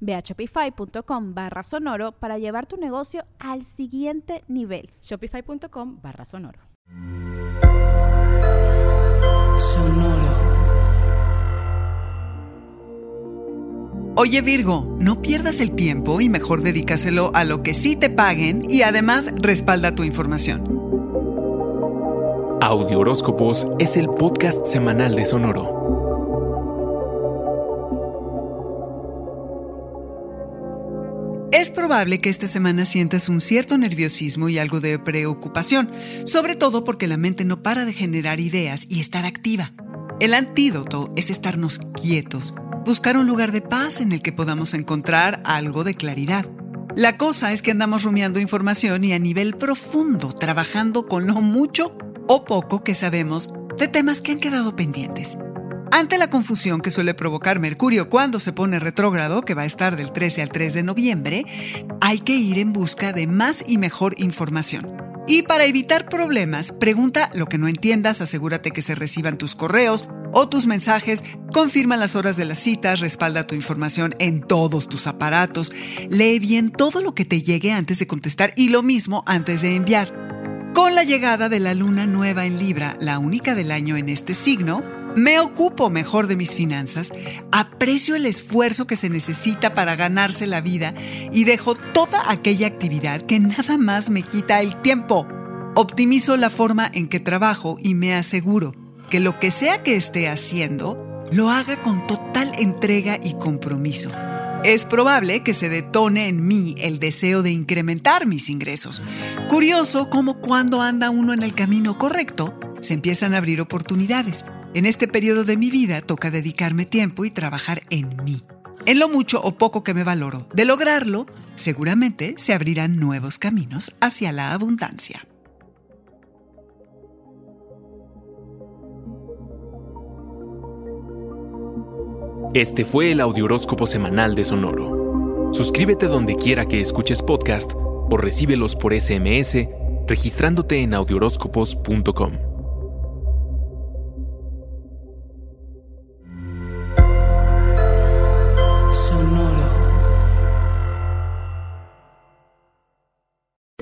Ve a shopify.com barra sonoro para llevar tu negocio al siguiente nivel. Shopify.com barra sonoro. Sonoro. Oye Virgo, no pierdas el tiempo y mejor dedícaselo a lo que sí te paguen y además respalda tu información. Audio Horóscopos es el podcast semanal de Sonoro. Es probable que esta semana sientas un cierto nerviosismo y algo de preocupación, sobre todo porque la mente no para de generar ideas y estar activa. El antídoto es estarnos quietos, buscar un lugar de paz en el que podamos encontrar algo de claridad. La cosa es que andamos rumiando información y a nivel profundo, trabajando con lo mucho o poco que sabemos de temas que han quedado pendientes. Ante la confusión que suele provocar Mercurio cuando se pone retrógrado, que va a estar del 13 al 3 de noviembre, hay que ir en busca de más y mejor información. Y para evitar problemas, pregunta lo que no entiendas, asegúrate que se reciban tus correos o tus mensajes, confirma las horas de las citas, respalda tu información en todos tus aparatos, lee bien todo lo que te llegue antes de contestar y lo mismo antes de enviar. Con la llegada de la luna nueva en Libra, la única del año en este signo, me ocupo mejor de mis finanzas, aprecio el esfuerzo que se necesita para ganarse la vida y dejo toda aquella actividad que nada más me quita el tiempo. Optimizo la forma en que trabajo y me aseguro que lo que sea que esté haciendo, lo haga con total entrega y compromiso. Es probable que se detone en mí el deseo de incrementar mis ingresos. Curioso cómo cuando anda uno en el camino correcto, se empiezan a abrir oportunidades. En este periodo de mi vida toca dedicarme tiempo y trabajar en mí. En lo mucho o poco que me valoro. De lograrlo, seguramente se abrirán nuevos caminos hacia la abundancia. Este fue el Audioróscopo Semanal de Sonoro. Suscríbete donde quiera que escuches podcast o recíbelos por SMS registrándote en audioróscopos.com.